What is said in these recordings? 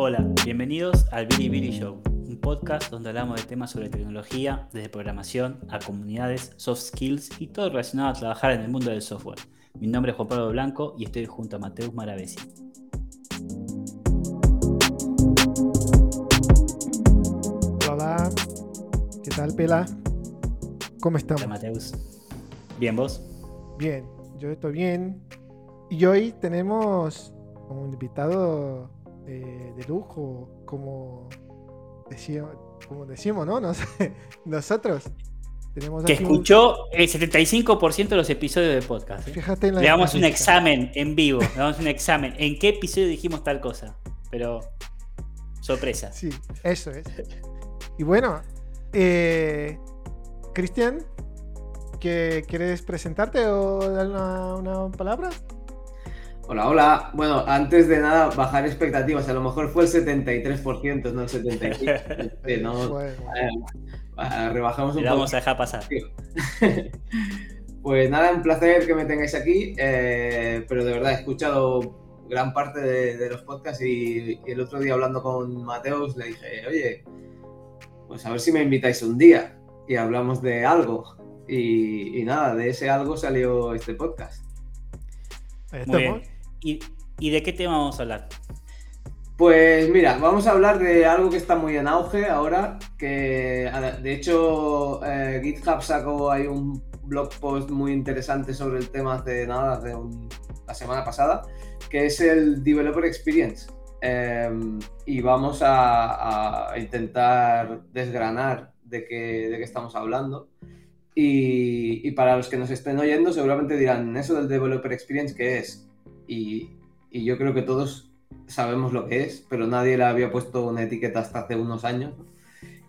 Hola, bienvenidos al Billy Billy Show, un podcast donde hablamos de temas sobre tecnología, desde programación a comunidades, soft skills y todo relacionado a trabajar en el mundo del software. Mi nombre es Juan Pablo Blanco y estoy junto a Mateus Maravesi. Hola, ¿qué tal, Pela? ¿Cómo estamos? Hola, Mateus. ¿Bien vos? Bien, yo estoy bien. Y hoy tenemos un invitado eh, de lujo, como, como decimos, ¿no? nosotros. Tenemos que escuchó el 75% de los episodios del podcast. ¿eh? Fíjate en la Le damos un examen en vivo. Le damos un examen. ¿En qué episodio dijimos tal cosa? Pero sorpresa. Sí, eso es. Y bueno, eh, Cristian, ¿quieres presentarte o dar una palabra? Hola, hola. Bueno, antes de nada, bajar expectativas. A lo mejor fue el 73%, no el 75%. no, eh, rebajamos un poco. vamos a dejar pasar. pues nada, un placer que me tengáis aquí. Eh, pero de verdad, he escuchado gran parte de, los podcasts y, el otro día hablando con Mateus le dije, oye, pues a ver si me invitáis un día y hablamos de algo. Y, nada, de ese algo salió este podcast. Muy bien. ¿Y, de qué tema vamos a hablar? Pues mira, vamos a hablar de algo que está muy en auge ahora, que de hecho eh, GitHub sacó ahí un blog post muy interesante sobre el tema hace nada, de la semana pasada, que es el Developer Experience. Em, y vamos a, intentar desgranar de qué, de qué estamos hablando. Y, para los que nos estén oyendo, seguramente dirán, ¿eso del Developer Experience qué es? Y, yo creo que todos sabemos lo que es, pero nadie le había puesto una etiqueta hasta hace unos años.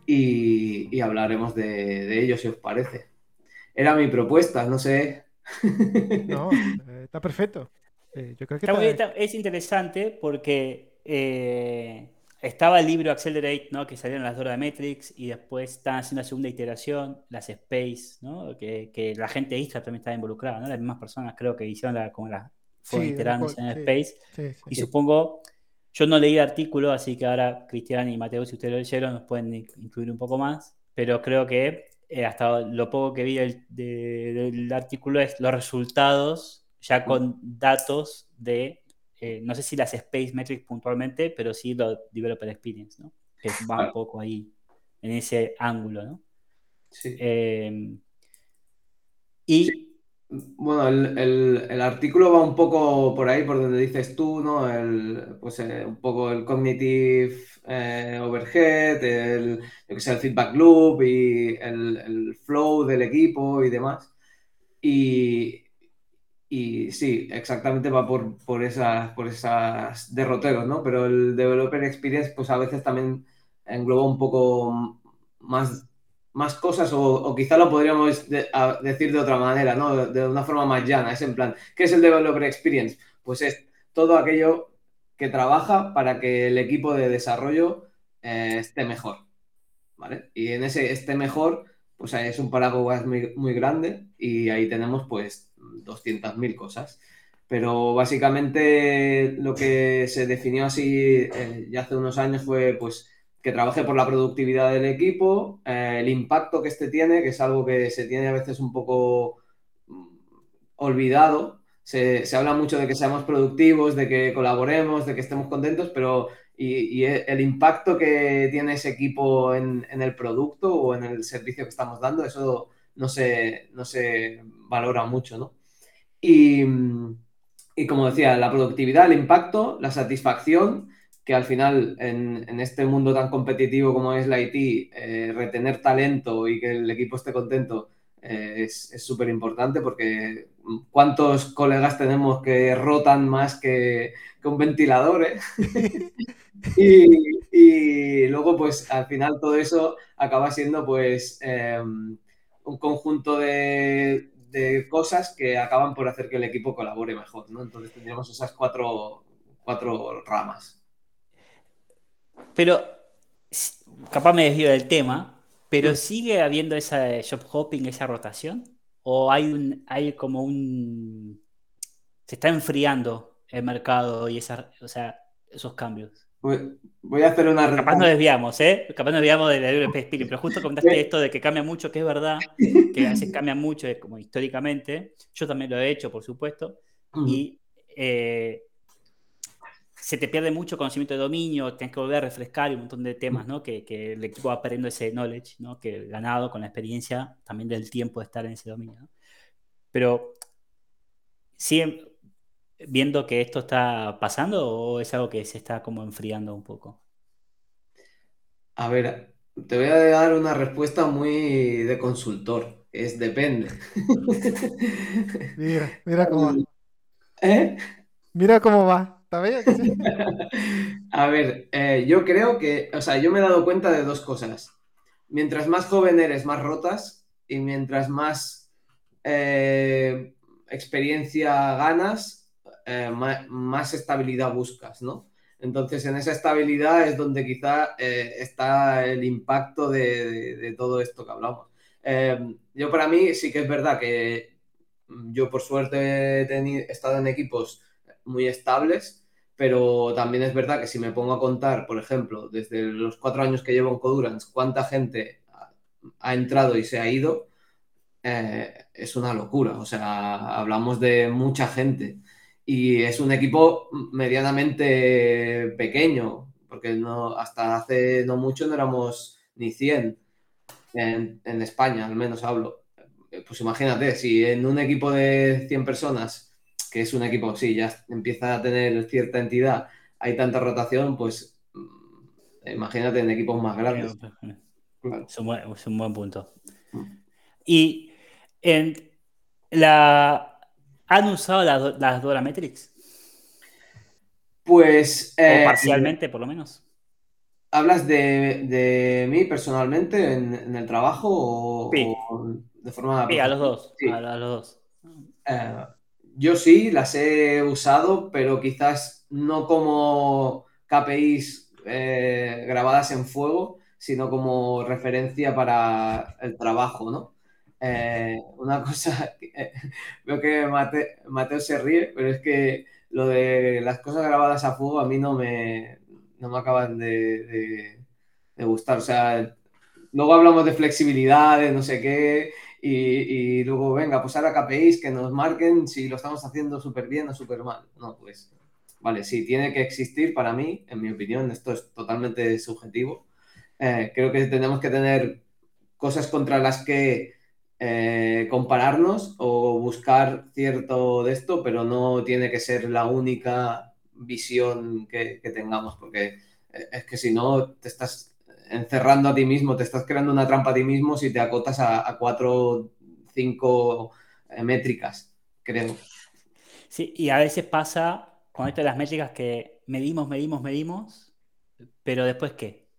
Y, hablaremos de, ello, si os parece. Era mi propuesta, no sé. No, eh, está perfecto. Eh, yo creo que es interesante porque eh, estaba el libro Accelerate, ¿no? que salió en las Dora de Metrics, y después están haciendo la segunda iteración, las Space, ¿no? que, la gente de Istra también estaba involucrada, ¿no? las mismas personas creo que hicieron la, como la, fue en Space. y supongo, yo no leí el artículo, así que ahora Cristian y Mateo, si ustedes lo leyeron, nos pueden incluir un poco más, pero creo que eh, hasta lo poco que vi del, artículo es los resultados ya con datos de, eh, no sé si las Space Metrics puntualmente, pero sí los Developer Experience, ¿no? Que va un poco ahí, en ese ángulo, ¿no? Sí. Eh, y bueno, el, artículo va un poco por ahí, por donde dices tú, ¿no? El, pues eh, un poco el cognitive eh, overhead, el, el feedback loop y el, flow del equipo y demás. Y, y sí, exactamente va por, por, esas, por esas derroteros, ¿no? Pero el developer experience, pues a veces también engloba un poco más más cosas o, quizá lo podríamos decir de otra manera, ¿no? De, una forma más llana. Es en plan, ¿qué es el Developer Experience? Pues es todo aquello que trabaja para que el equipo de desarrollo eh, esté mejor, ¿vale? Y en ese esté mejor, pues es un paraguas muy, muy grande y ahí tenemos pues 200.000 cosas. Pero básicamente lo que se definió así eh, ya hace unos años fue pues que trabaje por la productividad del equipo, eh, el impacto que este tiene, que es algo que se tiene a veces un poco mm, olvidado. Se, habla mucho de que seamos productivos, de que colaboremos, de que estemos contentos, pero y, el impacto que tiene ese equipo en, el producto o en el servicio que estamos dando, eso no se, no se valora mucho, ¿no? Y, y como decía, la productividad, el impacto, la satisfacción que al final en, este mundo tan competitivo como es la IT, eh, retener talento y que el equipo esté contento eh, es súper importante porque cuántos colegas tenemos que rotan más que, un ventilador, ¿eh? y, luego pues al final todo eso acaba siendo pues em, un conjunto de, cosas que acaban por hacer que el equipo colabore mejor, ¿no? Entonces tendríamos esas cuatro, cuatro ramas. Pero, capaz me desvío del tema, pero mm. ¿sigue habiendo esa job hopping, esa rotación? ¿O hay, un, hay como un... se está enfriando el mercado y esa, o sea, esos cambios? Voy, a hacer una... Capaz nos desviamos, ¿eh? Capaz nos desviamos de Spirit, pero justo comentaste esto de que cambia mucho, que es verdad, que a veces cambia mucho, como históricamente. Yo también lo he hecho, por supuesto. Y eh, se te pierde mucho conocimiento de dominio, tienes que volver a refrescar y un montón de temas, ¿no? Que, que, el equipo va perdiendo ese knowledge, ¿no? Que ganado con la experiencia también del tiempo de estar en ese dominio, ¿no? Pero, ¿siguen viendo que esto está pasando o es algo que se está como enfriando un poco? A ver, te voy a dar una respuesta muy de consultor. Es depende. Mira, mira cómo va. ¿Eh? Mira cómo va. A ver, eh, yo creo que, o sea, yo me he dado cuenta de dos cosas. Mientras más joven eres, más rotas y mientras más eh, experiencia ganas, eh, más, estabilidad buscas, ¿no? Entonces, en esa estabilidad es donde quizá está el impacto de, todo esto que hablamos. yo para mí sí que es verdad que yo por suerte he estado en equipos muy estables, pero también es verdad que si me pongo a contar, por ejemplo, desde los cuatro años que llevo en Codurance, cuánta gente ha entrado y se ha ido, eh, es una locura. O sea, hablamos de mucha gente. Y es un equipo medianamente pequeño, porque no, hasta hace no mucho no éramos ni 100 en, en España, al menos hablo. Pues imagínate, si en un equipo de 100 personas que es un equipo, sí, ya empieza a tener cierta entidad, hay tanta rotación, pues mm, imagínate en equipos más grandes. Es, un buen, punto. Mm. Y en la, ¿han usado las, las Dora Metrics? Pues... o eh, parcialmente, por lo menos. ¿Hablas de, mí personalmente en, el trabajo o, de forma... Sí, a los dos. A, los dos. Eh, yo sí, las he usado, pero quizás no como KPIs eh, grabadas en fuego, sino como referencia para el trabajo, ¿no? Eh, una cosa, eh, veo que Mateo se ríe, pero es que lo de las cosas grabadas a fuego a mí no me, no me acaban de, de gustar. O sea, luego hablamos de flexibilidad, de no sé qué, y, luego, venga, pues ahora KPIs que nos marquen si lo estamos haciendo súper bien o súper mal. No, pues, vale, sí, tiene que existir para mí, en mi opinión, esto es totalmente subjetivo. Eh, creo que tenemos que tener cosas contra las que eh, compararnos o buscar cierto de esto, pero no tiene que ser la única visión que, que tengamos, porque eh, es que si no te estás encerrando a ti mismo, te estás creando una trampa a ti mismo si te acotas a, cuatro, cinco eh, métricas, creo. Sí, y a veces pasa con esto de las métricas que medimos, medimos, medimos, pero después ¿qué?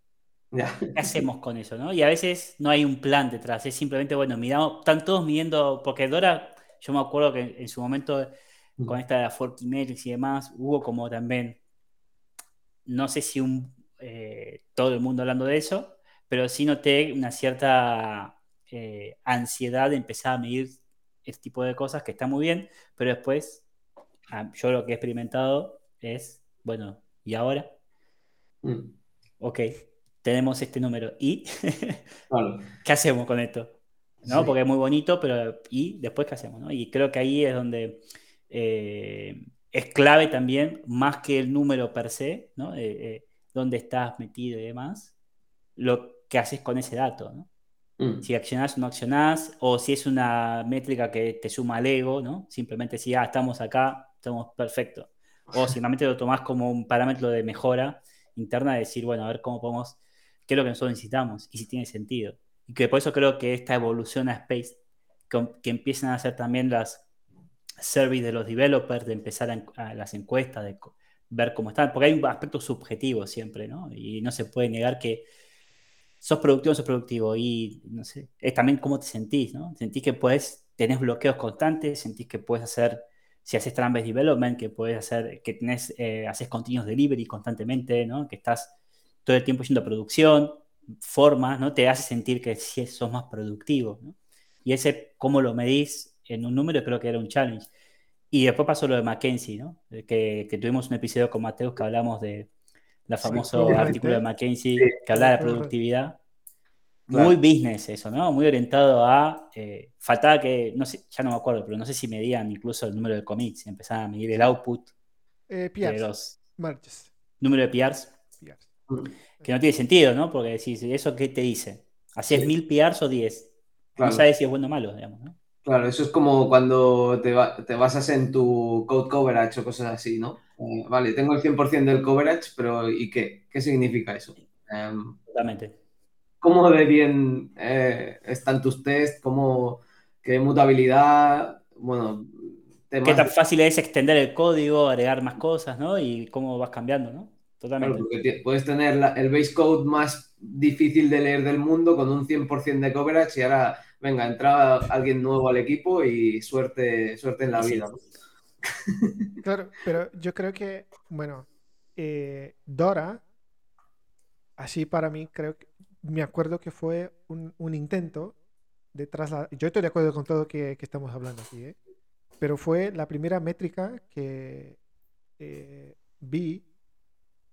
¿Qué hacemos con eso? ¿no? Y a veces no hay un plan detrás, es simplemente, bueno, miramos, están todos midiendo, porque Dora, yo me acuerdo que en su momento con esta de la Forky Metrics y demás, hubo como también, no sé si un eh, todo el mundo hablando de eso, pero sí noté una cierta eh, ansiedad de empezar a medir este tipo de cosas que está muy bien, pero después ah, yo lo que he experimentado es, bueno, ¿y ahora? Mm. Ok, tenemos este número. ¿Y qué hacemos con esto? ¿No? Porque es muy bonito, pero ¿y después qué hacemos? Y creo que ahí es donde eh, es clave también, más que el número per se, ¿no? Dónde estás metido y demás, lo que haces con ese dato, ¿no? Mm. Si accionás o no accionás, o si es una métrica que te suma al ego, ¿no? Simplemente si, ah, estamos acá, estamos perfectos. O simplemente lo tomás como un parámetro de mejora interna, de decir, bueno, a ver cómo podemos, qué es lo que nosotros necesitamos y si tiene sentido. Y que por eso creo que esta evolución a Space, que, empiezan a hacer también las service de los developers, de empezar a, las encuestas, de ver cómo están, porque hay un aspecto subjetivo siempre, ¿no? Y no se puede negar que sos productivo o sos productivo y, no sé, es también cómo te sentís, ¿no? Sentís que puedes, tenés bloqueos constantes, sentís que puedes hacer, si haces Trambase Development, que puedes hacer, que tenés, eh, haces continuos delivery constantemente, ¿no? Que estás todo el tiempo haciendo producción, formas, ¿no? Te hace sentir que sí sos más productivo, ¿no? Y ese, cómo lo medís en un número, creo que era un challenge. Y después pasó lo de Mackenzie, ¿no? Que, que, tuvimos un episodio con Mateus que hablamos de la famoso artículo de McKinsey que habla de productividad. Muy business eso, ¿no? Muy orientado a... Eh, faltaba que, no sé, ya no me acuerdo, pero no sé si medían incluso el número de commits, empezaban a medir el output eh, de los... Número de PRs. Que no tiene sentido, ¿no? Porque decís, ¿eso qué te dice? ¿Hacías mil PRs o diez? No sabes si es bueno o malo, digamos, ¿no? Claro, eso es como cuando te, te, basas en tu code coverage o cosas así, ¿no? Eh, vale, tengo el 100% del coverage, pero ¿y qué? ¿Qué significa eso? Em, Totalmente. ¿Cómo de bien eh, están tus tests? ¿Cómo, ¿Qué mutabilidad? Bueno, ¿Qué tan fácil es extender el código, agregar más cosas, ¿no? Y cómo vas cambiando, ¿no? Totalmente. puedes tener el base code más difícil de leer del mundo con un 100% de coverage y ahora venga, entra alguien nuevo al equipo y suerte, suerte en la vida. Claro, pero yo creo que, bueno, eh, Dora, así para mí, creo que me acuerdo que fue un, intento de trasladar. Yo estoy de acuerdo con todo que, que estamos hablando aquí, ¿eh? pero fue la primera métrica que eh, vi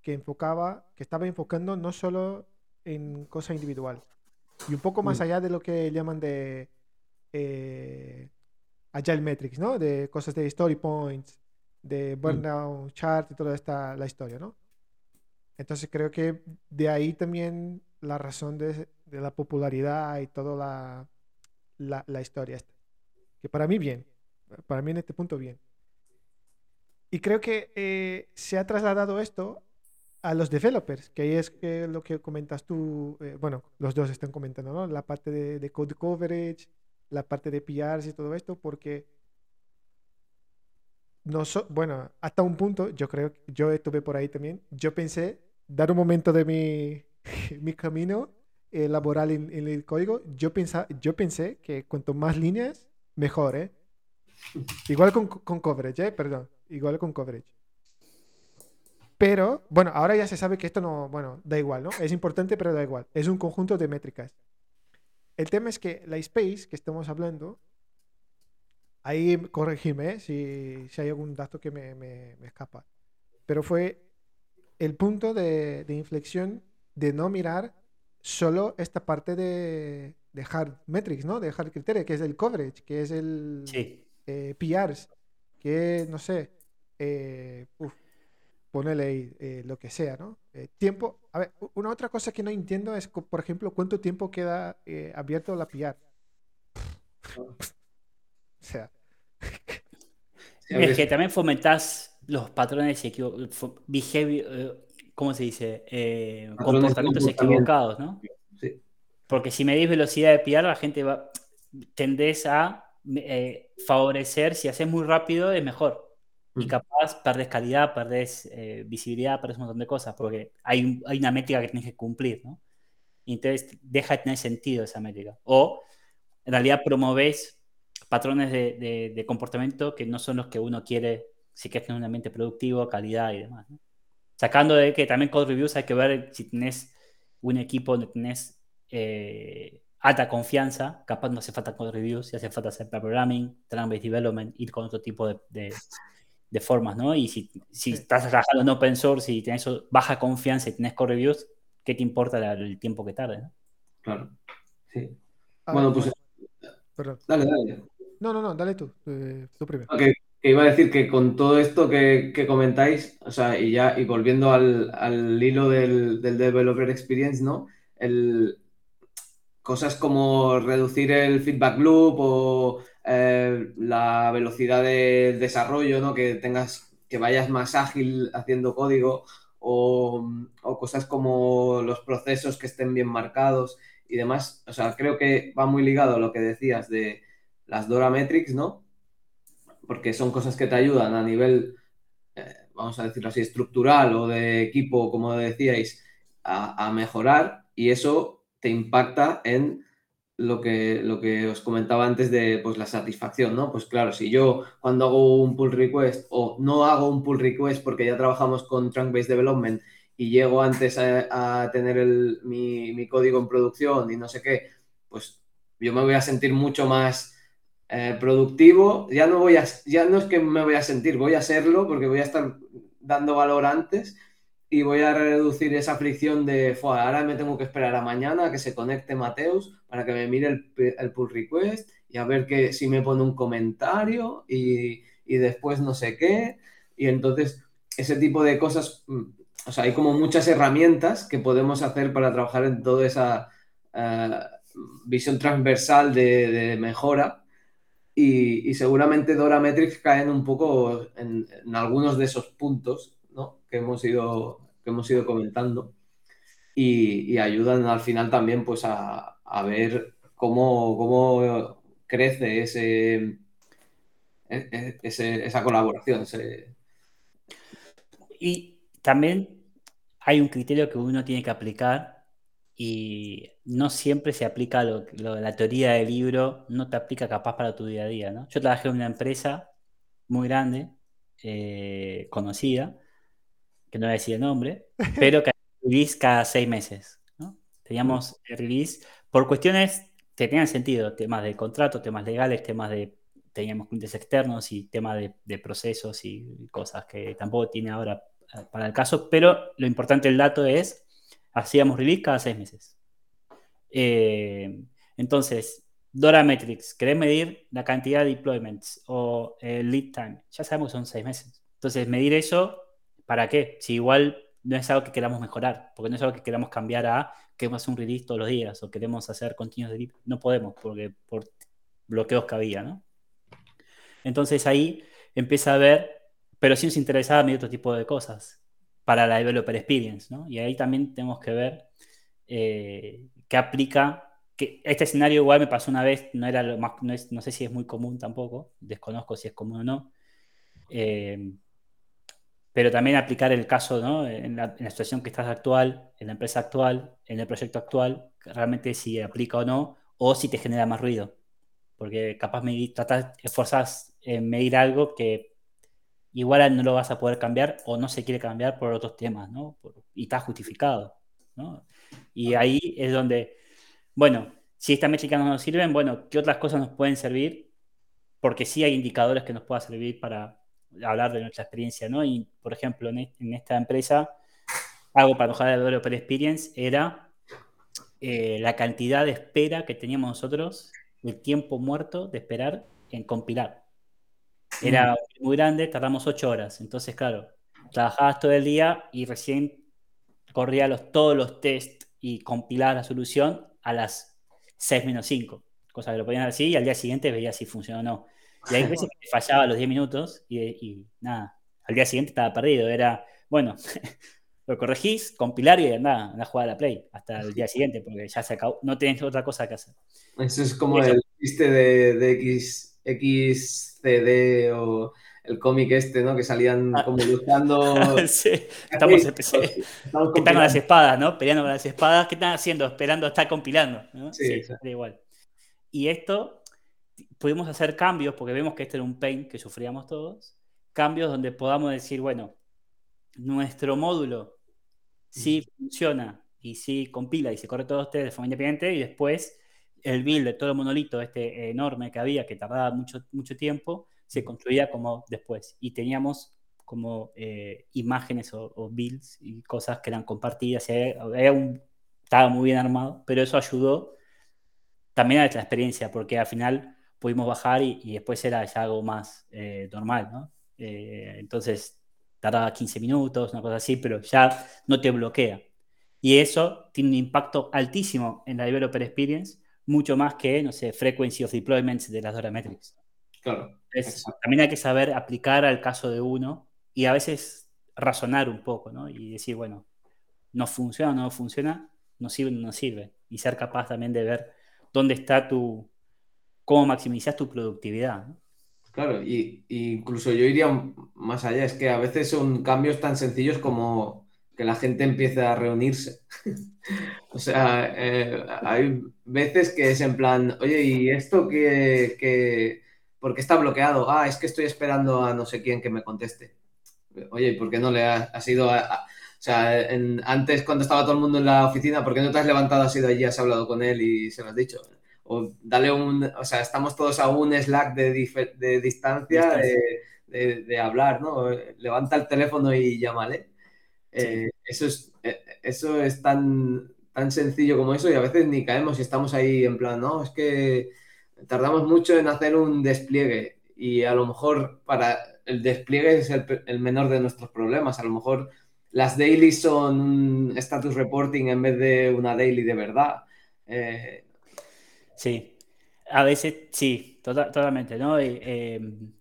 que enfocaba, que estaba enfocando no solo en cosa individual, y un poco más mm. allá de lo que llaman de eh, Agile Metrics, ¿no? De cosas de story points, de mm. burnout chart y toda esta la historia, ¿no? Entonces creo que de ahí también la razón de, la popularidad y toda la, la, historia esta. Que para mí bien, para mí en este punto bien. Y creo que eh, se ha trasladado esto a los developers, que ahí es que lo que comentas tú, eh, bueno, los dos están comentando, ¿no? La parte de, code coverage, la parte de PRs y todo esto, porque no bueno, hasta un punto, yo creo, yo estuve por ahí también, yo pensé dar un momento de mi, mi camino eh, laboral en, el código, yo, pensa, yo pensé que cuanto más líneas, mejor, ¿eh? Igual con, con coverage, ¿eh? Perdón, igual con coverage. Pero, bueno, ahora ya se sabe que esto no, bueno, da igual, ¿no? Es importante, pero da igual. Es un conjunto de métricas. El tema es que la space que estamos hablando, ahí corregime ¿eh? si, si, hay algún dato que me, me, escapa, pero fue el punto de, de, inflexión de no mirar solo esta parte de, de hard metrics, ¿no? De hard criteria, que es el coverage, que es el eh, PRs, que no sé, eh, ponele eh, lo que sea, ¿no? Eh, tiempo, a ver, una otra cosa que no entiendo es, por ejemplo, cuánto tiempo queda eh, abierto la PR. o sea. es que también fomentás los patrones behavior, ¿cómo se dice? comportamientos equivocados, ¿no? Sí. Porque si medís velocidad de PR, la gente va, tendés a favorecer, si haces muy rápido, es mejor y capaz perdés calidad, perdés eh, visibilidad, perdés un montón de cosas, porque hay, hay una métrica que tienes que cumplir, ¿no? Y entonces deja de tener sentido esa métrica. O en realidad promoves patrones de, de, comportamiento que no son los que uno quiere si quieres tener un ambiente productivo, calidad y demás. ¿no? Sacando de que también code reviews hay que ver si tenés un equipo donde tenés eh, alta confianza, capaz no hace falta code reviews, si hace falta hacer programming, trend-based development, ir con otro tipo de, de formas, ¿no? Y si, si estás trabajando en open source y tienes baja confianza y tienes core reviews, ¿qué te importa el tiempo que tarde? ¿no? Claro, sí. bueno, pues... Perdón. Dale, dale. No, no, no, dale tú, eh, tú primero. que iba a decir que con todo esto que, que, comentáis, o sea, y ya, y volviendo al, al hilo del, del, developer experience, ¿no? El, cosas como reducir el feedback loop o eh, la velocidad de desarrollo, ¿no? Que tengas, que vayas más ágil haciendo código o, cosas como los procesos que estén bien marcados y demás. O sea, creo que va muy ligado a lo que decías de las Dora Metrics, ¿no? Porque son cosas que te ayudan a nivel, eh, vamos a decirlo así, estructural o de equipo, como decíais, a mejorar y eso te impacta en lo que, lo que os comentaba antes de pues, la satisfacción, ¿no? Pues claro, si yo cuando hago un pull request o no hago un pull request porque ya trabajamos con Trunk-Based Development y llego antes a, tener mi, código en producción y no sé qué, pues yo me voy a sentir mucho más eh, productivo. Ya no, voy a, ya no es que me voy a sentir, voy a serlo porque voy a estar dando valor antes y voy a reducir esa fricción de, ahora me tengo que esperar a mañana a que se conecte Mateus para que me mire el, pull request y a ver que, si me pone un comentario y, después no sé qué. Y entonces ese tipo de cosas, mm, o sea, hay como muchas herramientas que podemos hacer para trabajar en toda esa eh, visión transversal de, mejora. Y, seguramente Dora Metrics caen un poco en, algunos de esos puntos. Que hemos ido que hemos ido comentando y, ayudan al final también pues a, ver cómo, cómo, crece ese, e, e, esa colaboración. Y también hay un criterio que uno tiene que aplicar y no siempre se aplica lo, la teoría del libro, no te aplica capaz para tu día a día. ¿no? Yo trabajé en una empresa muy grande, eh, conocida, que no voy a decir el nombre, pero que release cada seis meses. ¿no? Teníamos el release por cuestiones que tenían sentido, temas de contrato, temas legales, temas de, teníamos clientes externos y temas de, procesos y cosas que tampoco tiene ahora eh, para el caso, pero lo importante del dato es, hacíamos release cada seis meses. Eh, entonces, Dora Metrics, ¿querés medir la cantidad de deployments o el lead time? Ya sabemos que son seis meses. Entonces, medir eso ¿para qué? Si igual no es algo que queramos mejorar, porque no es algo que queramos cambiar a queremos hacer un release todos los días o queremos hacer continuos de no podemos porque por bloqueos que había, ¿no? Entonces ahí empieza a ver, pero sí nos interesaba medir otro tipo de cosas para la developer experience, ¿no? Y ahí también tenemos que ver eh, qué aplica, que este escenario igual me pasó una vez, no era lo más, no, sé si es muy común tampoco, desconozco si es común o no. Eh, pero también aplicar el caso ¿no? en, la, situación que estás actual, en la empresa actual, en el proyecto actual, realmente si aplica o no, o si te genera más ruido. Porque capaz me tratas, esforzas en medir algo que igual no lo vas a poder cambiar o no se quiere cambiar por otros temas, ¿no? y está justificado, ¿no? Y ahí es donde, bueno, si estas métricas no nos sirven, bueno, ¿qué otras cosas nos pueden servir? Porque sí hay indicadores que nos puedan servir para, hablar de nuestra experiencia, ¿no? Y, por ejemplo, en, esta empresa, algo para mejorar el Developer Experience era eh, la cantidad de espera que teníamos nosotros, el tiempo muerto de esperar en compilar. Era mm. muy grande, tardamos ocho horas. Entonces, claro, trabajabas todo el día y recién corría los, todos los tests y compilaba la solución a las 6 menos 5. Cosa que lo podían así y al día siguiente veía si funcionó o no. Y hay veces que fallaba los 10 minutos y, nada, al día siguiente estaba perdido. Era, bueno, lo corregís, compilar y nada, anda a jugar a la Play hasta el día siguiente, porque ya se acabó, no tenés otra cosa que hacer. Eso es como el chiste de, de X, XCD o el cómic este, ¿no? Que salían ah. como luchando. sí, estamos, ¿Qué están con las espadas, ¿no? Peleando con las espadas. ¿Qué están haciendo? Esperando estar compilando. ¿no? Sí, sí igual. Y esto pudimos hacer cambios, porque vemos que este era un pain que sufríamos todos, cambios donde podamos decir, bueno, nuestro módulo sí funciona y sí compila y se corre todo este de forma independiente y después el build de todo el monolito este enorme que había, que tardaba mucho, mucho tiempo, se construía como después. Y teníamos como eh, imágenes o, builds y cosas que eran compartidas. un, estaba muy bien armado, pero eso ayudó también a nuestra experiencia, porque al final pudimos bajar y, después era ya algo más eh, normal, ¿no? Eh, entonces tardaba 15 minutos, una cosa así, pero ya no te bloquea. Y eso tiene un impacto altísimo en la developer experience, mucho más que, no sé, frequency of deployments de las Dora Metrics. Claro. también hay que saber aplicar al caso de uno y a veces razonar un poco, ¿no? Y decir, bueno, no funciona, no funciona, no sirve, no sirve. Y ser capaz también de ver dónde está tu, cómo maximizas tu productividad. Claro, y, incluso yo iría más allá, es que a veces son cambios tan sencillos como que la gente empiece a reunirse. o sea, eh, hay veces que es en plan, oye, ¿y esto que, por qué está bloqueado? Ah, es que estoy esperando a no sé quién que me conteste. Oye, ¿por qué no le ha, sido... o sea, antes cuando estaba todo el mundo en la oficina, ¿por qué no te has levantado, has ido allí, has hablado con él y se lo has dicho? O dale un, o sea, estamos todos a un Slack de, de distancia de, de, hablar, ¿no? Levanta el teléfono y llámale. Eh, eso, es, eh, eso es tan, tan sencillo como eso y a veces ni caemos y estamos ahí en plan, no, es que tardamos mucho en hacer un despliegue y a lo mejor para el despliegue es el, menor de nuestros problemas. A lo mejor las dailies son un status reporting en vez de una daily de verdad. Eh, sí, a veces sí, tota-, totalmente, ¿no? Em,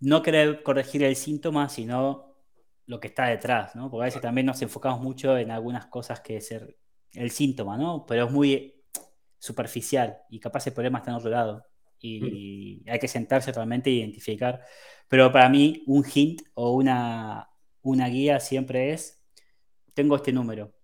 no querer corregir el síntoma, sino lo que está detrás, ¿no? Porque a veces también nos enfocamos mucho en algunas cosas que es el, síntoma, ¿no? Pero es muy superficial y capaz el problema está en otro lado. Y mm. hay que sentarse realmente e identificar. Pero para mí, un hint o una, una guía siempre es: tengo este número.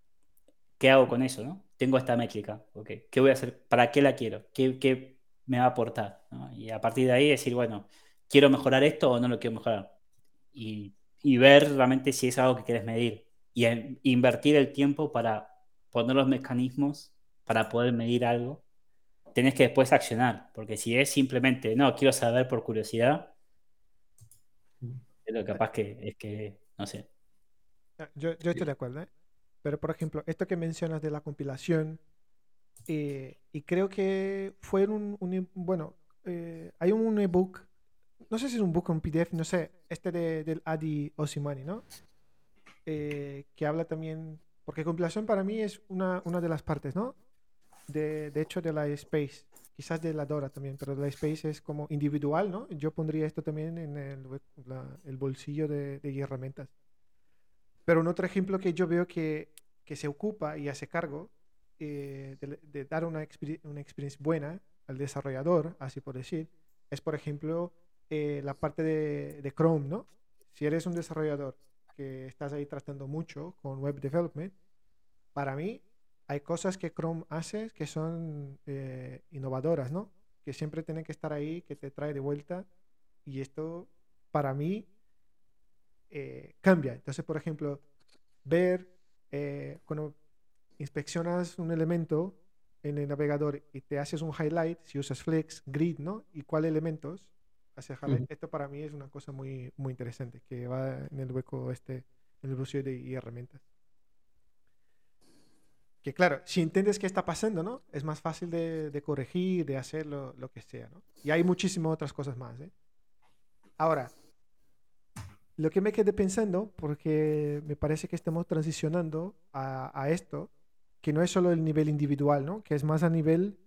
¿Qué hago con eso? ¿no? Tengo esta métrica. Okay. ¿Qué voy a hacer? ¿Para qué la quiero? ¿Qué, qué me va a aportar? Y a partir de ahí decir, bueno, ¿quiero mejorar esto o no lo quiero mejorar? Y y ver realmente si es algo que quieres medir. Y invertir el tiempo para poner los mecanismos para poder medir algo. Tenés que después accionar, porque si es simplemente, no, quiero saber por curiosidad, es lo capaz que es que, no sé. Yo, yo estoy de acuerdo, ¿eh? Pero, por ejemplo, esto que mencionas de la compilación, eh, y creo que fue un, bueno, eh, hay un ebook no sé si es un book o un PDF, no sé, este de, del Adi Osimani, ¿no? Eh, que habla también, porque compilación para mí es una, una de las partes, ¿no? De, de, hecho de la Space, quizás de la Dora también, pero la Space es como individual, ¿no? Yo pondría esto también en el, el bolsillo de, de, herramientas. Pero un otro ejemplo que yo veo que, que se ocupa y hace cargo eh, de, de, dar una, una experiencia buena al desarrollador, así por decir, es por ejemplo eh, la parte de, Chrome, ¿no? Si eres un desarrollador que estás ahí tratando mucho con web development, para mí hay cosas que Chrome hace que son eh, innovadoras, ¿no? Que siempre tienen que estar ahí, que te trae de vuelta. Y esto, para mí, eh, cambia. Entonces, por ejemplo, ver cuando inspeccionas un elemento en el navegador y te haces un highlight, si usas Flex, Grid, ¿no? Y cuáles elementos, esto para mí es una cosa muy, muy interesante que va en el hueco este, en el bolsillo de herramientas. Que claro, si entiendes qué está pasando, ¿no? Es más fácil de, corregir, de hacer lo, que sea, ¿no? Y hay muchísimas otras cosas más, ¿eh? Ahora, lo que me quedé pensando, porque me parece que estamos transicionando a, esto, que no es solo el nivel individual, ¿no? Que es más a nivel,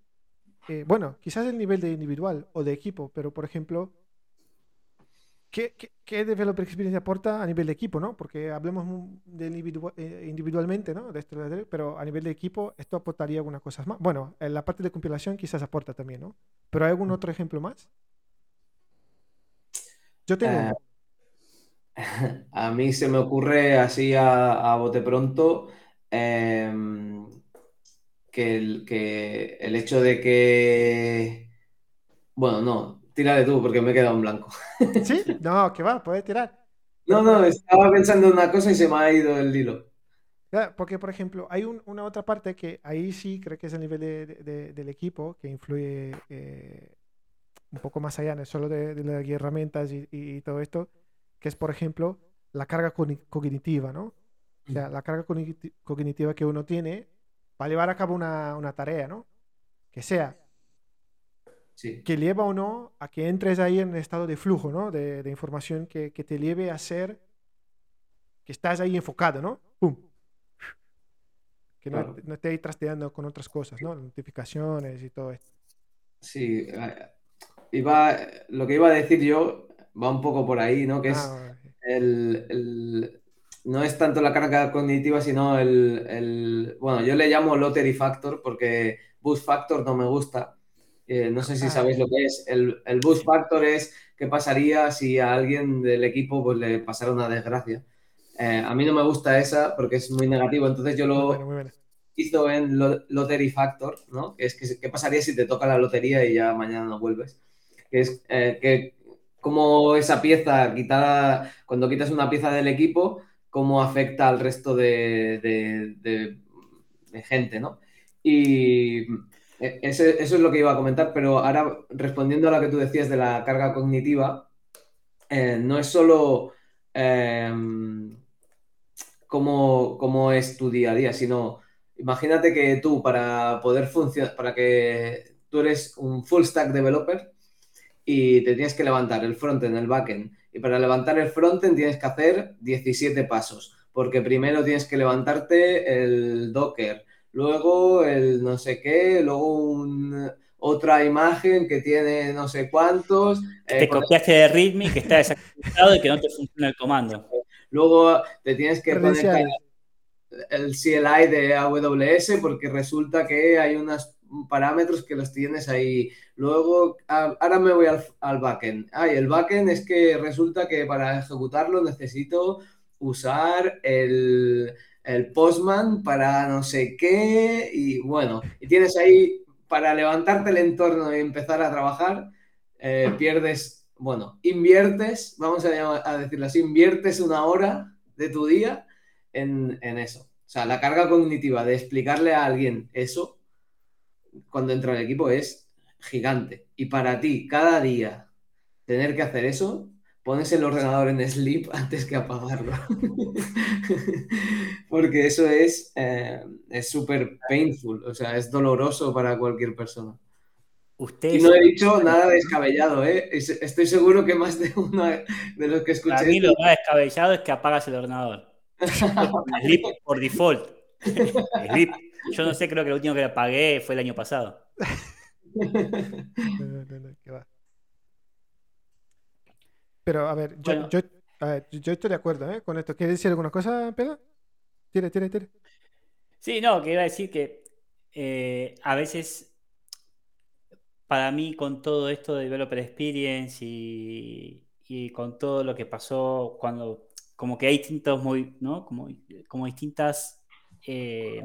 eh, bueno, quizás el nivel de individual o de equipo, pero por ejemplo, ¿Qué, qué, developer experience aporta a nivel de equipo, no? Porque hablemos de eh, individualmente, ¿no? De esto, pero a nivel de equipo, esto aportaría algunas cosas más. Bueno, en la parte de compilación quizás aporta también, ¿no? Pero ¿hay algún otro ejemplo más? Yo tengo. Eh, a mí se me ocurre así a, bote pronto em, que, el, que el hecho de que. Bueno, no, Tírale tú, porque me he quedado en blanco. ¿Sí? No, que va, puedes tirar. No, no, estaba pensando en una cosa y se me ha ido el hilo. Porque, por ejemplo, hay una otra parte que ahí sí creo que es el nivel del equipo que influye eh, un poco más allá, no solo de, las herramientas y, todo esto, que es, por ejemplo, la carga cognitiva, ¿no? O sea, la carga cognitiva que uno tiene para llevar a cabo una, una tarea, ¿no? Que sea que lleva o no a que entres ahí en un estado de flujo, ¿no? De, información que, te lleve a ser que estás ahí enfocado, ¿no? ¡Pum! Que no, no esté ahí trasteando con otras cosas, ¿no? Notificaciones y todo esto. Sí, eh, iba, lo que iba a decir yo va un poco por ahí, ¿no? Que es ah, el, no es tanto la carga cognitiva, sino el, el, bueno, yo le llamo lottery factor porque boost factor no me gusta no sé si sabéis lo que es. El, el boost factor es qué pasaría si a alguien del equipo pues, le pasara una desgracia. Eh, a mí no me gusta esa porque es muy negativo, entonces yo lo hizo en Lottery Factor, ¿no? Que es que, qué pasaría si te toca la lotería y ya mañana no vuelves. Que es eh, que como esa pieza quitada, cuando quitas una pieza del equipo, cómo afecta al resto de gente, ¿no? Y e, eso, es lo que iba a comentar, pero ahora respondiendo a lo que tú decías de la carga cognitiva, eh, no es solo em, cómo, cómo es tu día a día, sino imagínate que tú para poder funcionar, para que tú eres un full stack developer y te tienes que levantar el frontend, el backend, y para levantar el frontend tienes que hacer 17 pasos, porque primero tienes que levantarte el Docker, luego el no sé qué, luego otra imagen que tiene no sé cuántos. Eh, te copiaste de README que está desactualizado y que no te funciona el comando. Luego te tienes que conectar el CLI de AWS porque resulta que hay unos parámetros que los tienes ahí. Luego, ahora me voy al, al backend. Ah, el backend es que resulta que para ejecutarlo necesito usar el, Postman para no sé qué y bueno, y tienes ahí para levantarte el entorno y empezar a trabajar, eh, pierdes, bueno, inviertes, vamos a, a decirlo así, inviertes una hora de tu día en, eso. O sea, la carga cognitiva de explicarle a alguien eso cuando entra el equipo es gigante. Y para ti, cada día, tener que hacer eso, pones el ordenador en sleep antes que apagarlo. Porque eso es eh, súper painful, o sea, es doloroso para cualquier persona. y no he dicho nada descabellado, ¿eh? Estoy seguro que más de uno de los que escuché. A mí lo más descabellado es que apagas el ordenador. Sleep por default. Sleep. Yo no sé, creo que lo último que apagué fue el año pasado. Pero a ver, yo, yo, estoy de acuerdo ¿eh? con esto. ¿Quieres decir alguna cosa, Pedro? Tire, tire, tire. Sí, no, que iba a decir que eh, a veces para mí con todo esto de Developer Experience y, y con todo lo que pasó cuando como que hay distintos, muy, ¿no? Como, como distintas eh,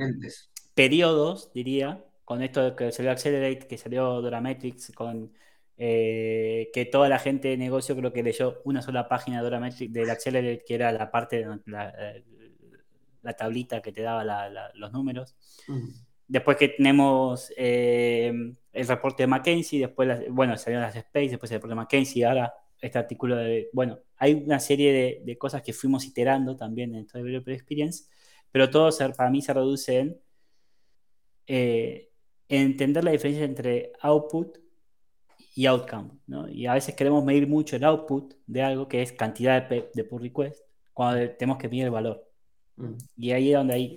periodos, diría, con esto de que salió Accelerate, que salió Dorametrics, con eh, que toda la gente de negocio creo que leyó una sola página de Dorametrics del Accelerate, que era la parte de la, eh, la tablita que te daba los números. Después que tenemos el reporte de McKinsey, después, bueno, salieron las Space, después el reporte de McKinsey, ahora este artículo de, bueno, hay una serie de, cosas que fuimos iterando también en todo Developer Experience, pero todo para mí se reduce en, eh, entender la diferencia entre output y outcome, ¿no? Y a veces queremos medir mucho el output de algo que es cantidad de, de pull request, cuando tenemos que medir el valor. Mm. Y ahí es donde ahí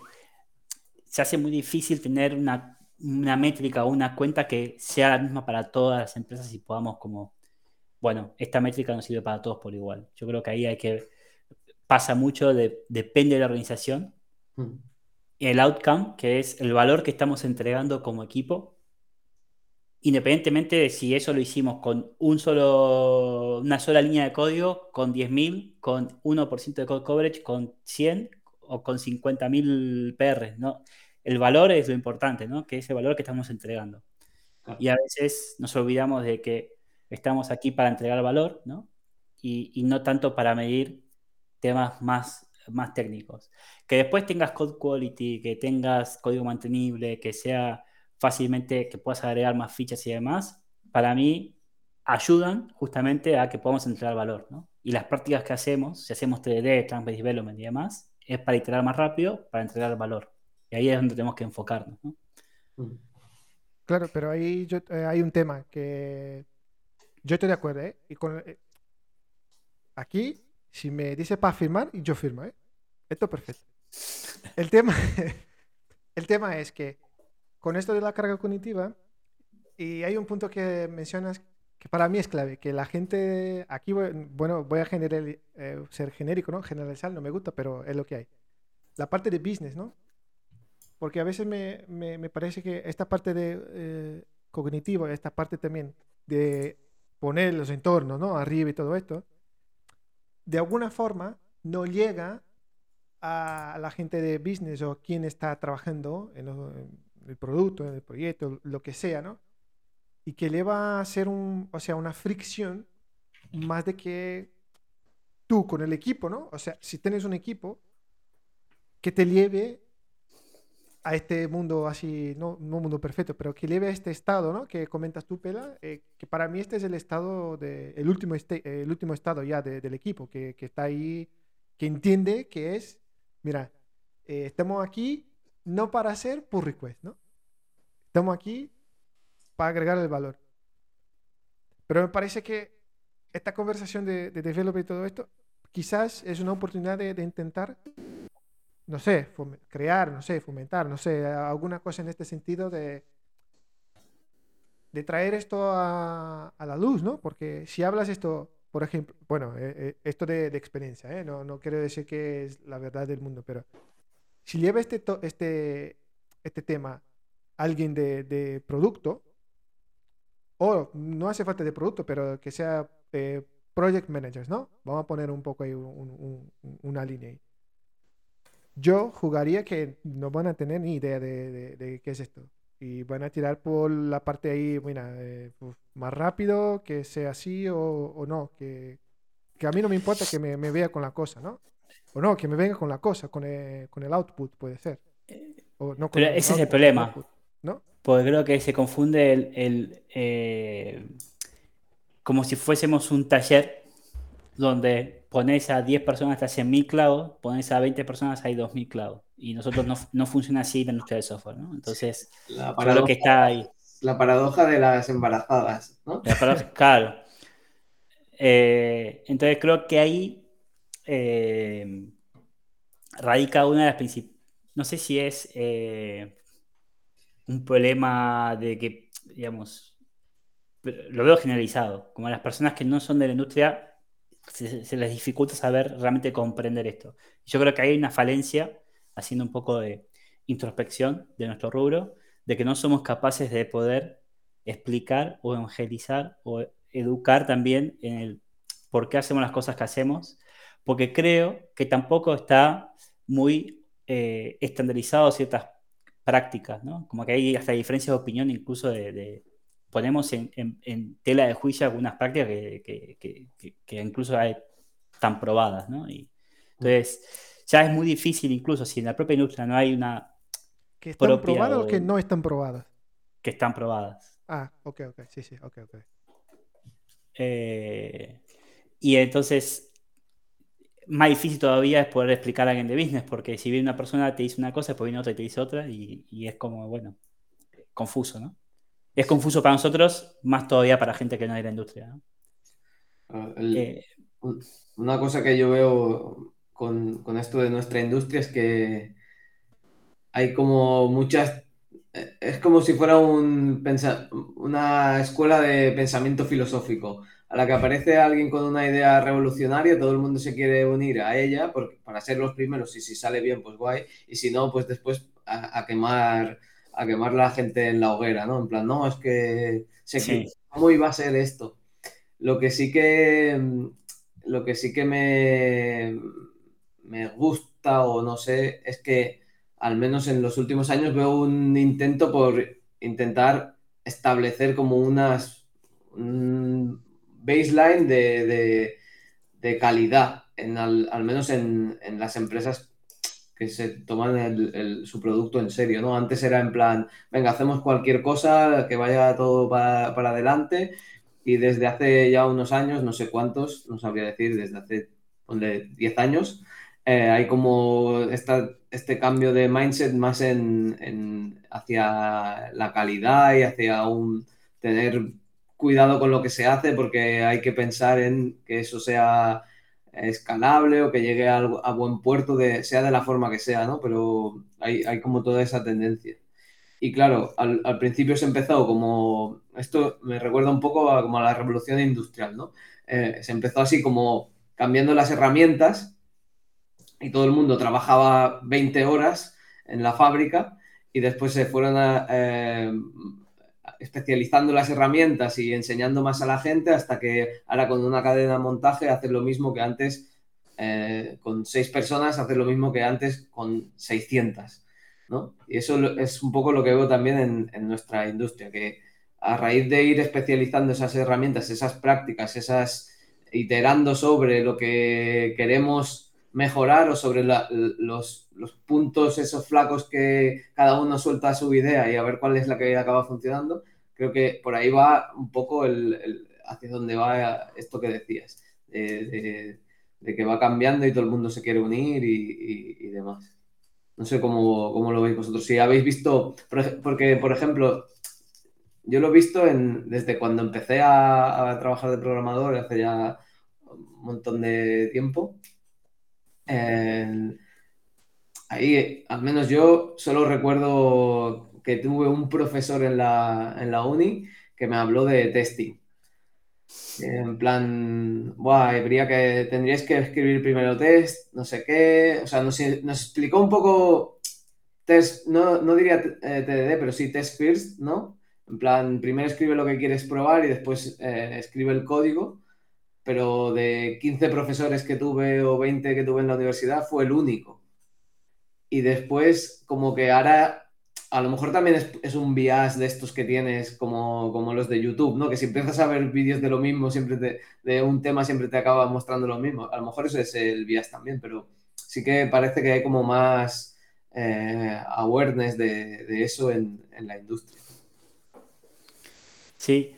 se hace muy difícil tener una, una métrica o una cuenta que sea la misma para todas las empresas y podamos como bueno, esta métrica no sirve para todos por igual. Yo creo que ahí hay que, pasa mucho, de, depende de la organización. Mm. El outcome, que es el valor que estamos entregando como equipo, independientemente de si eso lo hicimos con un solo, una sola línea de código, con 10.000, con 1% de code coverage, con 100 o con 50.000 PR, ¿no? El valor es lo importante, ¿no? Que es el valor que estamos entregando. Y a veces nos olvidamos de que estamos aquí para entregar valor, ¿no? Y, no tanto para medir temas más, más técnicos. Que después tengas code quality, que tengas código mantenible, que sea fácilmente, que puedas agregar más fichas y demás, para mí ayudan justamente a que podamos entregar valor, ¿no? Y las prácticas que hacemos, si hacemos 3D, Transfer Development y demás, es para iterar más rápido, para entregar valor. Y ahí es donde tenemos que enfocarnos, ¿no? Claro, pero ahí eh, hay un tema que yo estoy de acuerdo, ¿eh? Y con, eh, aquí, si me dice para firmar, yo firmo, ¿eh? Esto es perfecto. El tema, el tema es que con esto de la carga cognitiva, y hay un punto que mencionas que para mí es clave, que la gente, aquí, bueno, voy a generar, eh, ser genérico, ¿no? Generalizar no me gusta, pero es lo que hay. La parte de business, ¿no? Porque a veces me, me, me parece que esta parte de eh, cognitivo, esta parte también de poner los entornos, ¿no? Arriba y todo esto, de alguna forma no llega a la gente de business o quien está trabajando en, el producto, en el proyecto, lo que sea, ¿no? Y que le va a hacer un, o sea, una fricción más de que tú con el equipo, ¿no? O sea, si tienes un equipo que te lleve a este mundo así, no, no mundo perfecto, pero que lleve a este estado, ¿no? Que comentas tú, Pela, eh, que para mí este es el estado, de, el, último este, el último estado ya del equipo, que, que, está ahí, que entiende que es, mira, eh, estamos aquí no para hacer pull request, ¿no? Estamos aquí para agregar el valor. Pero me parece que esta conversación de, de developer y todo esto, quizás es una oportunidad de, intentar, no sé, crear, no sé, fomentar, no sé, alguna cosa en este sentido de, de traer esto a, la luz, ¿no? Porque si hablas esto, por ejemplo, bueno, eh, eh, esto de, experiencia, ¿eh? No, no quiero decir que es la verdad del mundo, pero si lleva este, este, este tema alguien de, de, producto, o no hace falta de producto, pero que sea project managers, ¿no? Vamos a poner un poco ahí una línea ahí. Yo jugaría que no van a tener ni idea de, qué es esto. Y van a tirar por la parte ahí, bueno, eh, más rápido, que sea así o, no. Que, que, a mí no me importa que me, vea con la cosa, ¿no? O no, que me venga con la cosa, con el, con el output, puede ser. no Pero ese es el problema. ¿no? Porque creo que se confunde el, eh, como si fuésemos un taller donde pones a 10 personas hacen 1000 clavos, pones a 20 personas hay 2000 clavos. Y nosotros no, no funciona así la industria del software, ¿no? Entonces, la paradoja, que está ahí. La paradoja de las embarazadas, ¿no? claro. Eh, entonces creo que ahí eh, radica una de las principales, no sé si es eh, un problema de que, digamos, lo veo generalizado, como las personas que no son de la industria se, les dificulta saber realmente comprender esto. Yo creo que hay una falencia, haciendo un poco de introspección de nuestro rubro, de que no somos capaces de poder explicar o evangelizar o educar también en el por qué hacemos las cosas que hacemos, porque creo que tampoco está muy eh, estandarizado ciertas prácticas, ¿no? Como que hay hasta diferencias de opinión incluso de ponemos en, tela de juicio algunas prácticas que, incluso están probadas, ¿no? Y, entonces, ya es muy difícil, incluso si en la propia industria no hay una. ¿Que están probadas o, que no están probadas? Que están probadas. Ah, ok, ok, sí, sí, ok, ok. Eh, y entonces, más difícil todavía es poder explicar a alguien de business, porque si viene una persona te dice una cosa, después viene otra y te dice otra, y, y es como, bueno, confuso, ¿no? Es confuso para nosotros, más todavía para gente que no es de la industria. Ah, eh, una cosa que yo veo con, esto de nuestra industria es que hay como muchas... Es como si fuera un, una escuela de pensamiento filosófico a la que aparece alguien con una idea revolucionaria, todo el mundo se quiere unir a ella para ser los primeros y si sale bien, pues guay, y si no, pues después a quemar a quemar la gente en la hoguera, ¿no? En plan, no, es que sé cómo iba a ser esto. Lo que sí que lo que sí que me, me gusta o no sé es que al menos en los últimos años veo un intento por intentar establecer como unas baseline de, calidad, en al, menos en, en, las empresas que se toman su producto en serio, ¿no? Antes era en plan, venga, hacemos cualquier cosa, que vaya todo para, adelante, y desde hace ya unos años, no sé cuántos, no sabría decir, desde hace, 10 años, eh, hay como este cambio de mindset más en, hacia la calidad y hacia un tener cuidado con lo que se hace porque hay que pensar en que eso sea escalable o que llegue a, buen puerto, de, sea de la forma que sea, ¿no? Pero hay, como toda esa tendencia. Y claro, al, principio se empezó como, esto me recuerda un poco a, como a la revolución industrial, ¿no? Eh, se empezó así como cambiando las herramientas y todo el mundo trabajaba 20 horas en la fábrica y después se fueron a, eh, especializando las herramientas y enseñando más a la gente hasta que ahora con una cadena de montaje hacer lo mismo que antes eh, con seis personas, hacer lo mismo que antes con 600. ¿no? Y eso es un poco lo que veo también en, nuestra industria, que a raíz de ir especializando esas herramientas, esas prácticas, esas iterando sobre lo que queremos mejorar o sobre los, los, puntos, esos flacos que cada uno suelta su idea y a ver cuál es la que acaba funcionando, creo que por ahí va un poco el, hacia dónde va esto que decías, de, que va cambiando y todo el mundo se quiere unir y, demás. No sé cómo, lo veis vosotros. Si habéis visto, porque por ejemplo, yo lo he visto desde cuando empecé a, trabajar de programador, hace ya un montón de tiempo. ahí, al menos yo solo recuerdo que tuve un profesor en la, en la uni que me habló de testing. En plan, habría que, tendríais que escribir primero test, no sé qué. O sea, nos, explicó un poco test, no, no diría eh, TDD, pero sí test first, ¿no? En plan, primero escribe lo que quieres probar y después eh, escribe el código. Pero de 15 profesores que tuve o 20 que tuve en la universidad, fue el único. Y después, como que ahora a lo mejor también es, un bias de estos que tienes como, como, los de YouTube, ¿no? Que si empiezas a ver vídeos de lo mismo, siempre de un tema, siempre te acaba mostrando lo mismo. A lo mejor eso es el bias también, pero sí que parece que hay como más eh, awareness de, eso en, la industria. Sí,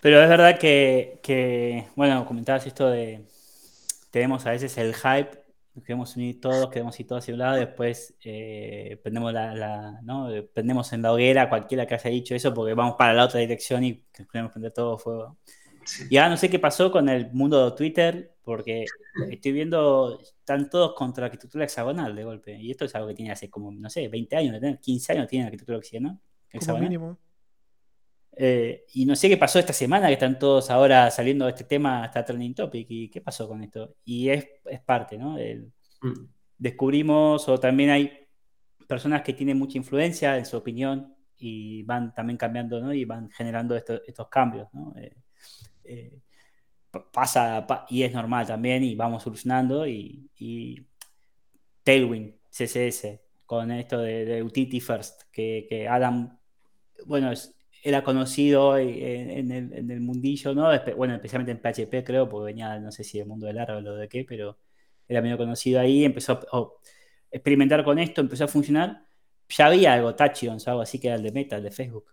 pero es verdad que, que, bueno, comentabas esto de, tenemos a veces el hype nos queremos unir todos, queremos ir todos a un lado, después eh, prendemos, la, ¿no? prendemos en la hoguera cualquiera que haya dicho eso porque vamos para la otra dirección y queremos prender todo fuego. Y ahora no sé qué pasó con el mundo de Twitter, porque estoy viendo, están todos contra la arquitectura hexagonal de golpe. Y esto es algo que tiene hace como, no sé, 20 años, 15 años tiene la arquitectura hexagonal. Como mínimo. Eh, y no sé qué pasó esta semana, que están todos ahora saliendo de este tema hasta trending topic, y qué pasó con esto. Y es, es parte, ¿no? Mm. descubrimos, o también hay personas que tienen mucha influencia en su opinión y van también cambiando, ¿no? Y van generando estos cambios, ¿no? Eh, eh, pasa, y es normal también, y vamos solucionando, y, y Tailwind, CSS, con esto de, Utility First, que, que Adam, bueno, es, era conocido en, el, mundillo, ¿no? Bueno, especialmente en PHP creo, porque venía, no sé si del mundo del árbol o de qué, pero era medio conocido ahí, empezó a experimentar con esto, empezó a funcionar. Ya había algo, Tachyons, algo así que era el de Meta, el de Facebook,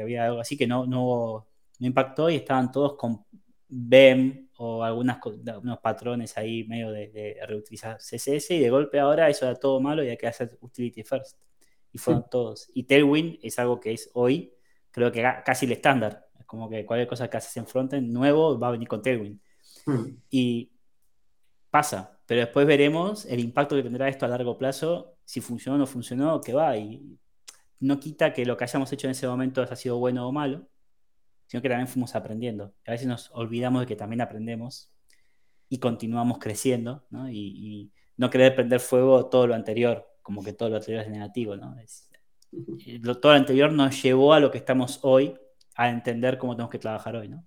había algo así que no, no, no impactó y estaban todos con BEM o algunas, unos patrones ahí medio de, reutilizar CSS y de golpe ahora eso era todo malo y hay que hacer utility first. Y fueron todos. Y Tailwind es algo que es hoy creo que casi el estándar. Es como que cualquier cosa que haces en frontend nuevo va a venir con Tailwind. Hmm. Y pasa, pero después veremos el impacto que tendrá esto a largo plazo, si funcionó o no funcionó, que va. Y no quita que lo que hayamos hecho en ese momento haya sido bueno o malo, sino que también fuimos aprendiendo. A veces nos olvidamos de que también aprendemos y continuamos creciendo, ¿no? Y, no querer prender fuego todo lo anterior, como que todo lo anterior es negativo, ¿no? Es, todo lo anterior nos llevó a lo que estamos hoy, a entender cómo tenemos que trabajar hoy, ¿no?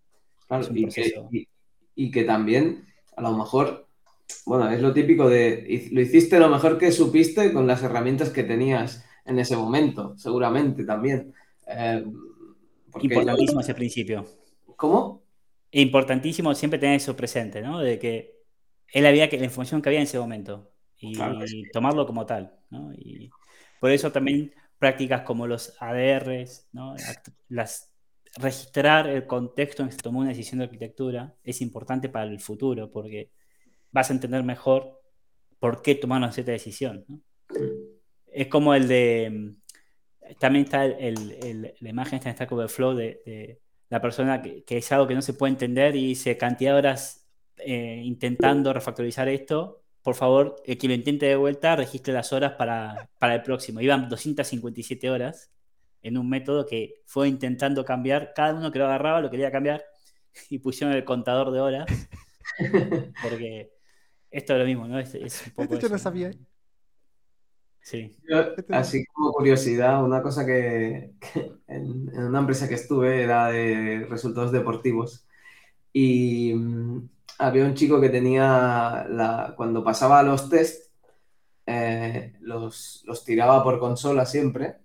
y, que, también, a lo mejor, bueno, es lo típico de, lo hiciste lo mejor que supiste con las herramientas que tenías en ese momento, seguramente también. Eh, Importantísimo ese principio. ¿Cómo? Importantísimo siempre tener eso presente, ¿no? De que es la, vida que, la información que había en ese momento y, tomarlo como tal, ¿no? Y por eso también prácticas como los ADRs, las, registrar el contexto en que se tomó una decisión de arquitectura es importante para el futuro porque vas a entender mejor por qué tomaron cierta decisión. Es como el de... También está la imagen está en Stack Overflow de, de la persona que, es algo que no se puede entender y dice cantidad de horas eh, intentando refactorizar esto por favor, el que lo intente de vuelta, registre las horas para, el próximo. Iban 257 horas en un método que fue intentando cambiar, cada uno que lo agarraba lo quería cambiar y pusieron el contador de horas. Porque esto es lo mismo, ¿no? Es, un poco Yo no sabía. Sí. así como curiosidad, una cosa que, en, en, una empresa que estuve era de resultados deportivos y mm, había un chico que tenía, la, cuando pasaba los test, eh, los, tiraba por consola siempre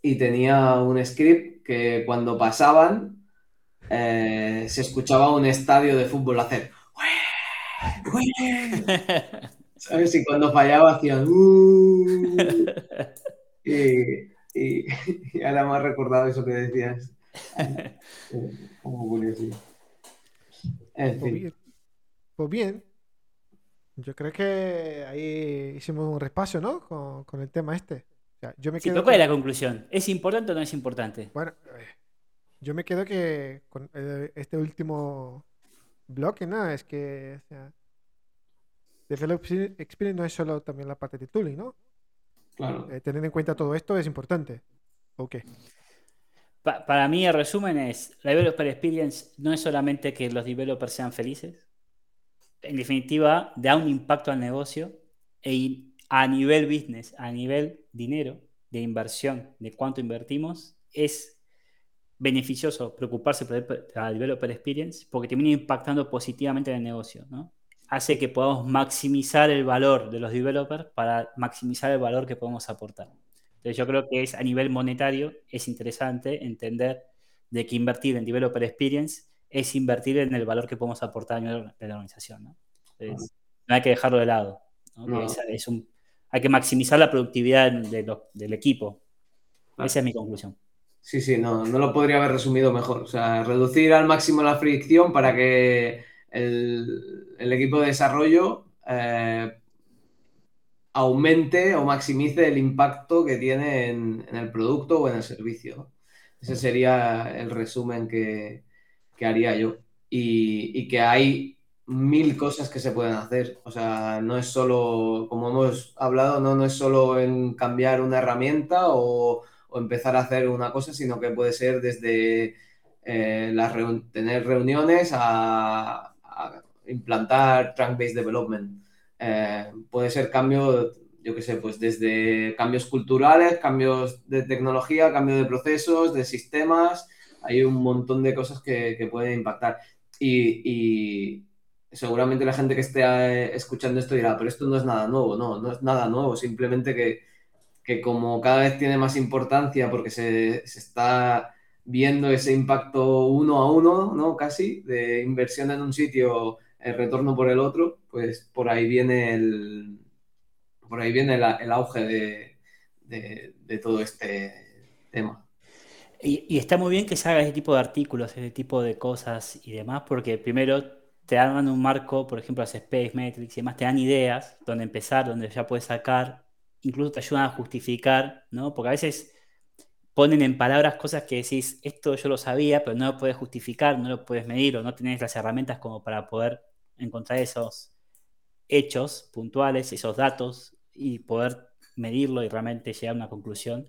y tenía un script que cuando pasaban eh, se escuchaba un estadio de fútbol hacer ¿Sabes? Y cuando fallaba hacían uh". y, ahora me ha recordado eso que decías. Como Pues bien. Pues bien. Yo creo que ahí hicimos un repaso, ¿no? Con, el tema este. yo me quedo ¿cuál es la conclusión? ¿Es importante o no es importante? Bueno, eh, yo me quedo que con eh, este último bloque, ¿no? Es que, o sea, Develop Experience no es solo también la parte de tooling, ¿no? Claro. Eh, tener en cuenta todo esto es importante. Ok. para mí, el resumen es: la Developer Experience no es solamente que los developers sean felices, en definitiva, da un impacto al negocio e a nivel business, a nivel dinero, de inversión, de cuánto invertimos, es beneficioso preocuparse por la developer experience porque termina impactando positivamente en el negocio, ¿no? Hace que podamos maximizar el valor de los developers para maximizar el valor que podemos aportar. Entonces yo creo que es a nivel monetario es interesante entender de que invertir en developer experience es invertir en el valor que podemos aportar a nivel de la organización. ¿no? no hay que dejarlo de lado. hay que maximizar la productividad del equipo. Esa es mi conclusión. Sí, sí, no, no lo podría haber resumido mejor. O sea, reducir al máximo la fricción para que el, equipo de desarrollo eh, aumente o maximice el impacto que tiene en, el producto o en el servicio. Ese sería el resumen que, haría yo. Y, que hay mil cosas que se pueden hacer. O sea, no es solo, como hemos hablado, no, no es solo en cambiar una herramienta o, empezar a hacer una cosa, sino que puede ser desde eh, tener reuniones a, implantar trunk-based development. Eh, puede ser cambio, yo qué sé, pues desde cambios culturales, cambios de tecnología, cambio de procesos, de sistemas, hay un montón de cosas que, pueden impactar. Y, seguramente la gente que esté eh, escuchando esto dirá, pero esto no es nada nuevo, no, no es nada nuevo, simplemente que, como cada vez tiene más importancia porque se, está viendo ese impacto uno a uno, ¿no? Casi, de inversión en un sitio, el retorno por el otro, pues por ahí viene el, por ahí viene el, auge de todo este tema. Y, está muy bien que se haga ese tipo de artículos, ese tipo de cosas y demás, porque primero te dan un marco, por ejemplo, las Space Metrics y demás, te dan ideas donde empezar, donde ya puedes sacar, incluso te ayudan a justificar, ¿no? Porque a veces ponen en palabras cosas que decís, esto yo lo sabía, pero no lo puedes justificar, no lo puedes medir o no tenés las herramientas como para poder encontrar esos hechos puntuales, esos datos y poder medirlo y realmente llegar a una conclusión.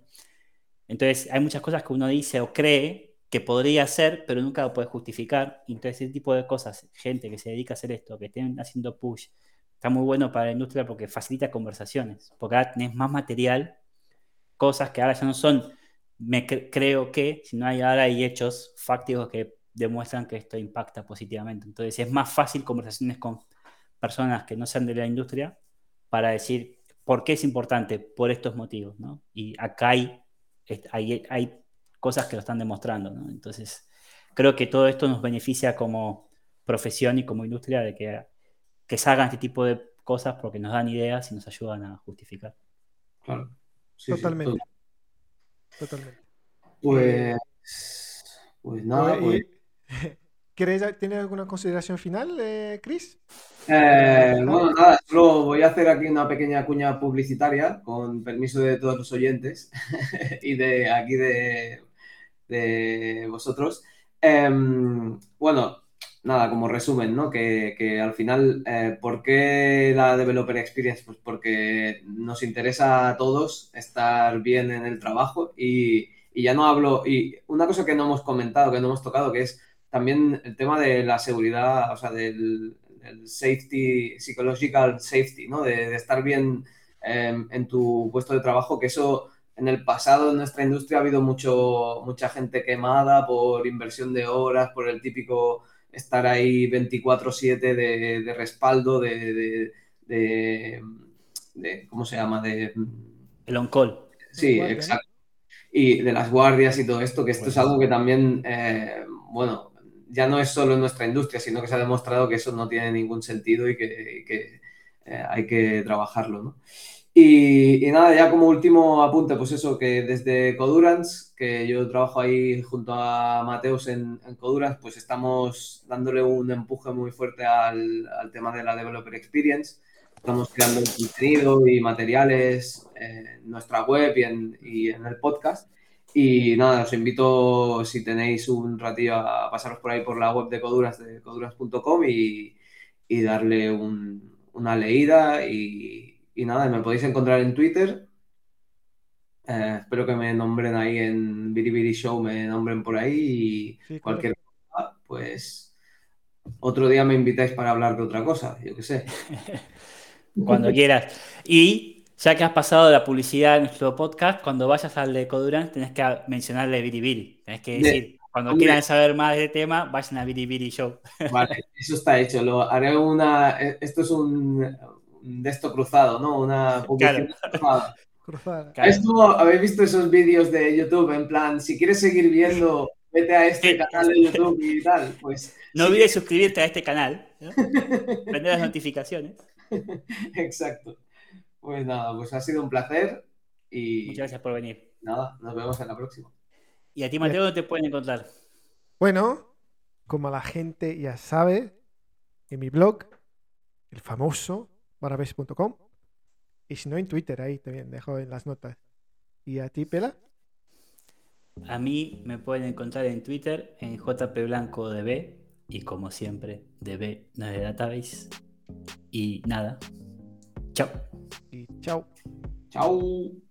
Entonces, hay muchas cosas que uno dice o cree que podría hacer, pero nunca lo puede justificar. Entonces, ese tipo de cosas, gente que se dedica a hacer esto, que estén haciendo push, está muy bueno para la industria porque facilita conversaciones, porque ahora tenés más material, cosas que ahora ya no son, me creo que, sino hay, ahora hay hechos fácticos que demuestran que esto impacta positivamente. Entonces, es más fácil conversaciones con personas que no sean de la industria para decir por qué es importante, por estos motivos, ¿no? Y acá hay hay, hay cosas que lo están demostrando, ¿no? Entonces, creo que todo esto nos beneficia como profesión y como industria de que, que salgan este tipo de cosas porque nos dan ideas y nos ayudan a justificar. Claro. totalmente. Totalmente. Pues, pues nada, pues... ¿Tienes alguna consideración final, eh, Chris? Eh, bueno, nada, solo voy a hacer aquí una pequeña cuña publicitaria con permiso de todos los oyentes y de aquí de, vosotros. Em, bueno, nada, como resumen, ¿no? Que, al final, eh, ¿por qué la Developer Experience? Pues porque nos interesa a todos estar bien en el trabajo y, y ya no hablo, y una cosa que no hemos comentado, que no hemos tocado, que es también el tema de la seguridad, o sea, del, safety, psychological safety, ¿no? De, estar bien em, en tu puesto de trabajo, que eso en el pasado en nuestra industria ha habido mucho, mucha gente quemada por inversión de horas, por el típico estar ahí 24/7 de, de, respaldo, de, de, ¿cómo se llama? De, el on-call. Sí, exacto. Y de las guardias y todo esto, que esto es algo que también, eh, bueno, ya no es solo en nuestra industria, sino que se ha demostrado que eso no tiene ningún sentido y que, eh, hay que trabajarlo, ¿no? Y, nada, ya como último apunte, pues eso, que desde Codurance, que yo trabajo ahí junto a Mateus en, Codurance, pues estamos dándole un empuje muy fuerte al, tema de la Developer Experience. estamos creando contenido y materiales en nuestra web y en, y en el podcast. Y nada, os invito, si tenéis un ratillo, a pasaros por ahí por la web de Coduras, de coduras.com y, y, darle un, una leída. Y, y, nada, me podéis encontrar en Twitter. Eh, espero que me nombren ahí en Biribiri Show, me nombren por ahí y cualquier cosa, pues otro día me invitáis para hablar de otra cosa, yo qué sé. Cuando quieras. Y ya que has pasado la publicidad en nuestro podcast, cuando vayas al de Codurance tenés que mencionarle Biribiri. Tenés que decir, cuando quieran saber más de tema, vayan a Biribiri Show. Vale, eso está hecho. Lo haré una. E, esto es un, de esto cruzado, ¿no? Una publicidad cruzada. cruzada. Esto, ¿Habéis visto esos vídeos de YouTube? En plan, si quieres seguir viendo, vete a este canal de YouTube y tal. Pues. No olvides suscribirte a este canal. ¿no? Prender las notificaciones. Exacto. Pues nada, pues ha sido un placer y... Muchas gracias por venir. Nada, nos vemos en la próxima. ¿Y a ti, Mateo, dónde te pueden encontrar? Bueno, como la gente ya sabe, en mi blog, el famoso barabes.com, y si no en Twitter, ahí también dejo en las notas. ¿Y a ti, Pela? A mí me pueden encontrar en Twitter en jpblancodb y como siempre, db no es de database. Y nada. Chao. Y chao. Chao.